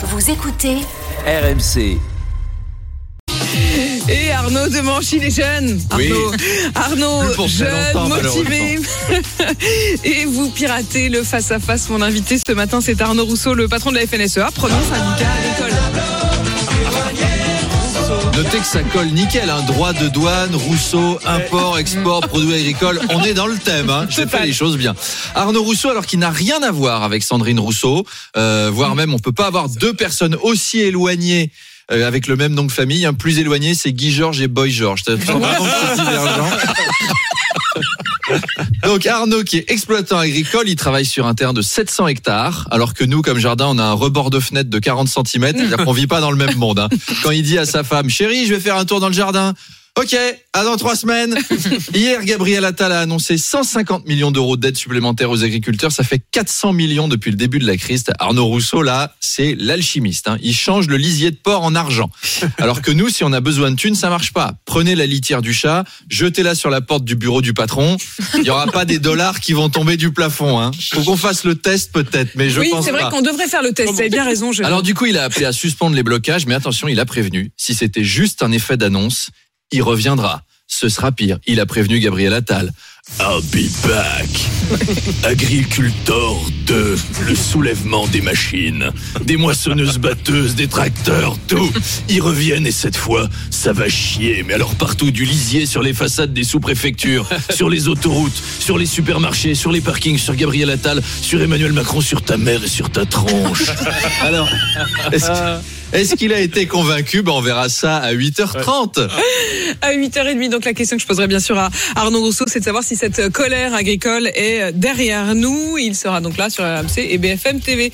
Vous écoutez RMC. Et Arnaud Demanche, il est jeune. Oui. Arnaud, Arnaud pour jeune, motivé. Et vous piratez le face-à-face. Mon invité ce matin, c'est Arnaud Rousseau, le patron de la FNSEA, premier syndicat. Notez que ça colle nickel, hein. droit de douane, Rousseau, import, export, produits agricoles. On est dans le thème, hein. j'ai fait les choses bien. Arnaud Rousseau, alors qu'il n'a rien à voir avec Sandrine Rousseau, euh, voire même on peut pas avoir deux personnes aussi éloignées. euh, avec le même nom de famille, un plus éloigné, c'est Guy Georges et Boy Georges. Ça sent vraiment que c'est divergent. Donc Arnaud qui est exploitant agricole, il travaille sur un terrain de 700 hectares, alors que nous, comme jardin, on a un rebord de fenêtre de 40 cm, c'est-à-dire qu'on vit pas dans le même monde. hein. Quand il dit à sa femme, chérie, je vais faire un tour dans le jardin. Ok, à dans trois semaines. Hier, Gabriel Attal a annoncé 150 millions d'euros d'aide supplémentaire aux agriculteurs. Ça fait 400 millions depuis le début de la crise. Arnaud Rousseau, là, c'est l'alchimiste. hein. Il change le lisier de porc en argent. Alors que nous, si on a besoin de thunes, ça marche pas. Prenez la litière du chat, jetez-la sur la porte du bureau du patron. Il y aura pas des dollars qui vont tomber du plafond. Hein. Faut qu'on fasse le test peut-être, mais je oui, pense c'est vrai pas. qu'on devrait faire le test. Vous avez bien raison. Je... Alors du coup, il a appelé à suspendre les blocages, mais attention, il a prévenu. Si c'était juste un effet d'annonce, il reviendra. Ce sera pire. Il a prévenu Gabriel Attal. I'll be back. Agricultor 2, le soulèvement des machines, des moissonneuses batteuses, des tracteurs, tout. Ils reviennent et cette fois, ça va chier. Mais alors partout, du lisier sur les façades des sous-préfectures, sur les autoroutes, sur les supermarchés, sur les parkings, sur Gabriel Attal, sur Emmanuel Macron, sur ta mère et sur ta tronche. Alors, est-ce que- est-ce qu'il a été convaincu? Ben, On verra ça à 8h30. À 8h30, donc la question que je poserai bien sûr à Arnaud Rousseau, c'est de savoir si cette colère agricole est derrière nous. Il sera donc là sur RMC et BFM TV.